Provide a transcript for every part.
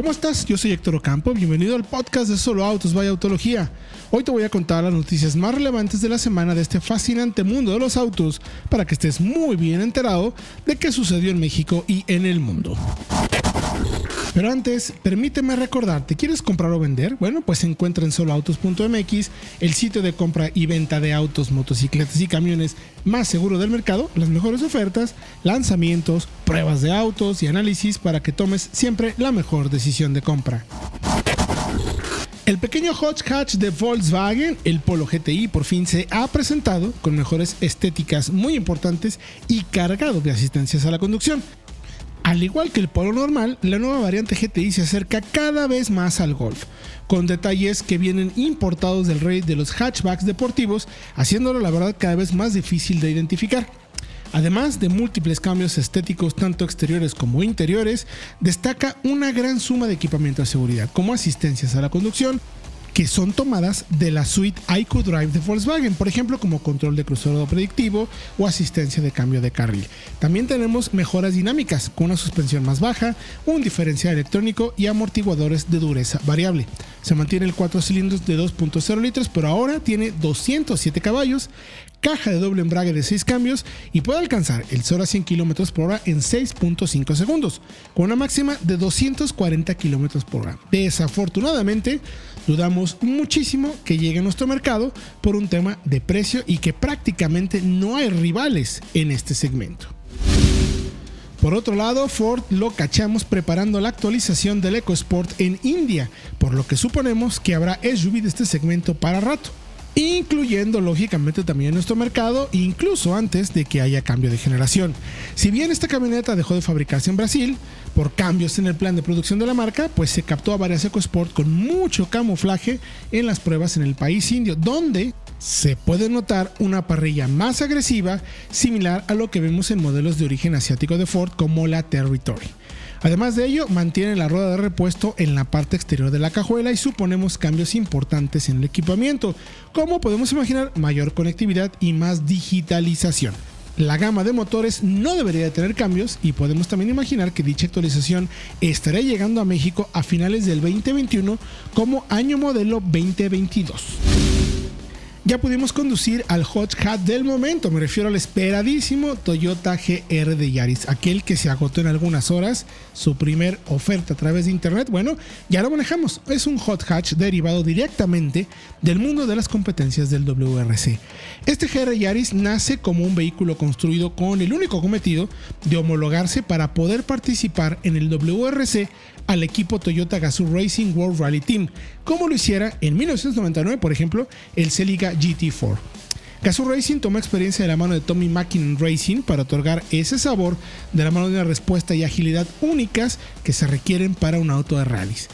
¿Cómo estás? Yo soy Héctor Ocampo, bienvenido al podcast de Solo Autos Vaya Autología. Hoy te voy a contar las noticias más relevantes de la semana de este fascinante mundo de los autos para que estés muy bien enterado de qué sucedió en México y en el mundo. Pero antes, permíteme recordarte, ¿quieres comprar o vender? Bueno, pues encuentra en soloautos.mx, el sitio de compra y venta de autos, motocicletas y camiones más seguro del mercado, las mejores ofertas, lanzamientos, pruebas de autos y análisis para que tomes siempre la mejor decisión de compra. El pequeño hatch de Volkswagen, el Polo GTI, por fin se ha presentado con mejores estéticas muy importantes y cargado de asistencias a la conducción. Al igual que el Polo normal, la nueva variante GTI se acerca cada vez más al Golf, con detalles que vienen importados del rey de los hatchbacks deportivos, haciéndolo la verdad cada vez más difícil de identificar. Además de múltiples cambios estéticos tanto exteriores como interiores, destaca una gran suma de equipamiento de seguridad como asistencias a la conducción, que son tomadas de la suite IQ Drive de Volkswagen, por ejemplo como control de cruzado predictivo o asistencia de cambio de carril. También tenemos mejoras dinámicas con una suspensión más baja, un diferencial electrónico y amortiguadores de dureza variable. Se mantiene el 4 cilindros de 2.0 litros, pero ahora tiene 207 caballos, caja de doble embrague de 6 cambios y puede alcanzar el 0 a 100 km por hora en 6.5 segundos, con una máxima de 240 km por hora. Desafortunadamente, dudamos muchísimo que llegue a nuestro mercado por un tema de precio y que prácticamente no hay rivales en este segmento. Por otro lado, Ford lo cachamos preparando la actualización del EcoSport en India, por lo que suponemos que habrá SUV de este segmento para rato incluyendo lógicamente también nuestro mercado, incluso antes de que haya cambio de generación. Si bien esta camioneta dejó de fabricarse en Brasil por cambios en el plan de producción de la marca, pues se captó a varias EcoSport con mucho camuflaje en las pruebas en el país indio, donde se puede notar una parrilla más agresiva, similar a lo que vemos en modelos de origen asiático de Ford como la Territory. Además de ello, mantiene la rueda de repuesto en la parte exterior de la cajuela y suponemos cambios importantes en el equipamiento, como podemos imaginar mayor conectividad y más digitalización. La gama de motores no debería de tener cambios y podemos también imaginar que dicha actualización estará llegando a México a finales del 2021 como año modelo 2022 ya pudimos conducir al hot hat del momento, me refiero al esperadísimo Toyota GR de Yaris, aquel que se agotó en algunas horas, su primer oferta a través de internet, bueno, ya lo manejamos, es un hot hatch derivado directamente del mundo de las competencias del WRC. Este GR Yaris nace como un vehículo construido con el único cometido de homologarse para poder participar en el WRC al equipo Toyota Gazoo Racing World Rally Team, como lo hiciera en 1999, por ejemplo, el Celica GT4. Gazoo Racing toma experiencia de la mano de Tommy Mackin Racing para otorgar ese sabor de la mano de una respuesta y agilidad únicas que se requieren para un auto de rallies.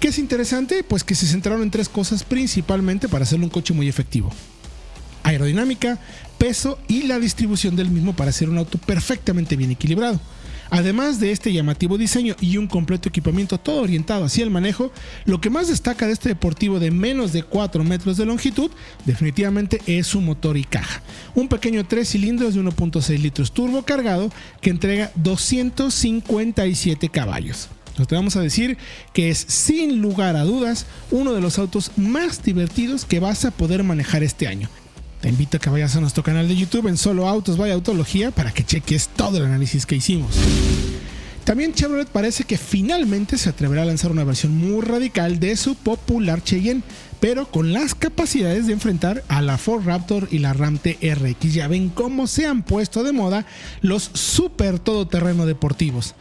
¿Qué es interesante? Pues que se centraron en tres cosas principalmente para hacerlo un coche muy efectivo. Aerodinámica, peso y la distribución del mismo para hacer un auto perfectamente bien equilibrado. Además de este llamativo diseño y un completo equipamiento todo orientado hacia el manejo, lo que más destaca de este deportivo de menos de 4 metros de longitud definitivamente es su motor y caja. Un pequeño 3 cilindros de 1.6 litros turbo cargado que entrega 257 caballos. Nos te vamos a decir que es sin lugar a dudas uno de los autos más divertidos que vas a poder manejar este año. Te invito a que vayas a nuestro canal de YouTube en Solo Autos Vaya Autología para que cheques todo el análisis que hicimos. También Chevrolet parece que finalmente se atreverá a lanzar una versión muy radical de su popular Cheyenne, pero con las capacidades de enfrentar a la Ford Raptor y la Ram TRX. Ya ven cómo se han puesto de moda los super todoterreno deportivos.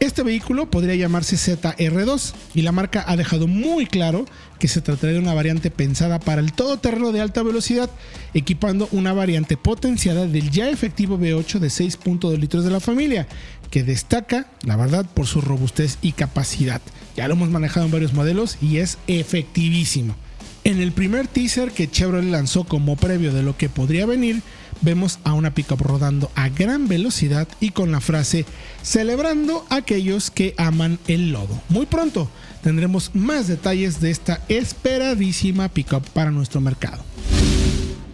Este vehículo podría llamarse ZR2 y la marca ha dejado muy claro que se trataría de una variante pensada para el todoterreno de alta velocidad, equipando una variante potenciada del ya efectivo V8 de 6.2 litros de la familia, que destaca, la verdad, por su robustez y capacidad. Ya lo hemos manejado en varios modelos y es efectivísimo. En el primer teaser que Chevrolet lanzó como previo de lo que podría venir, vemos a una pickup rodando a gran velocidad y con la frase celebrando a aquellos que aman el lodo. Muy pronto tendremos más detalles de esta esperadísima pickup para nuestro mercado.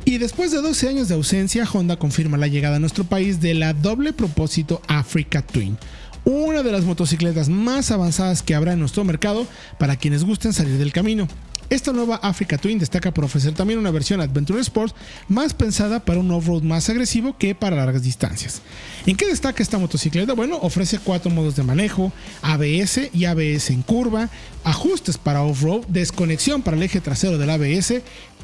Y después de 12 años de ausencia, Honda confirma la llegada a nuestro país de la doble propósito Africa Twin, una de las motocicletas más avanzadas que habrá en nuestro mercado para quienes gusten salir del camino. Esta nueva Africa Twin destaca por ofrecer también una versión Adventure Sports más pensada para un off-road más agresivo que para largas distancias. ¿En qué destaca esta motocicleta? Bueno, ofrece cuatro modos de manejo, ABS y ABS en curva, ajustes para off-road, desconexión para el eje trasero del ABS,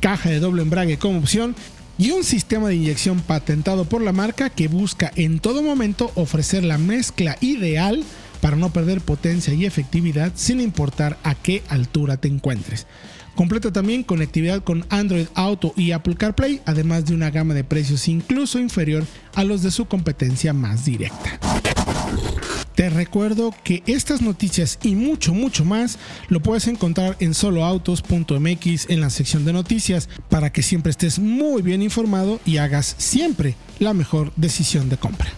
caja de doble embrague como opción y un sistema de inyección patentado por la marca que busca en todo momento ofrecer la mezcla ideal para no perder potencia y efectividad sin importar a qué altura te encuentres. Completa también conectividad con Android Auto y Apple CarPlay, además de una gama de precios incluso inferior a los de su competencia más directa. Te recuerdo que estas noticias y mucho, mucho más lo puedes encontrar en soloautos.mx en la sección de noticias para que siempre estés muy bien informado y hagas siempre la mejor decisión de compra.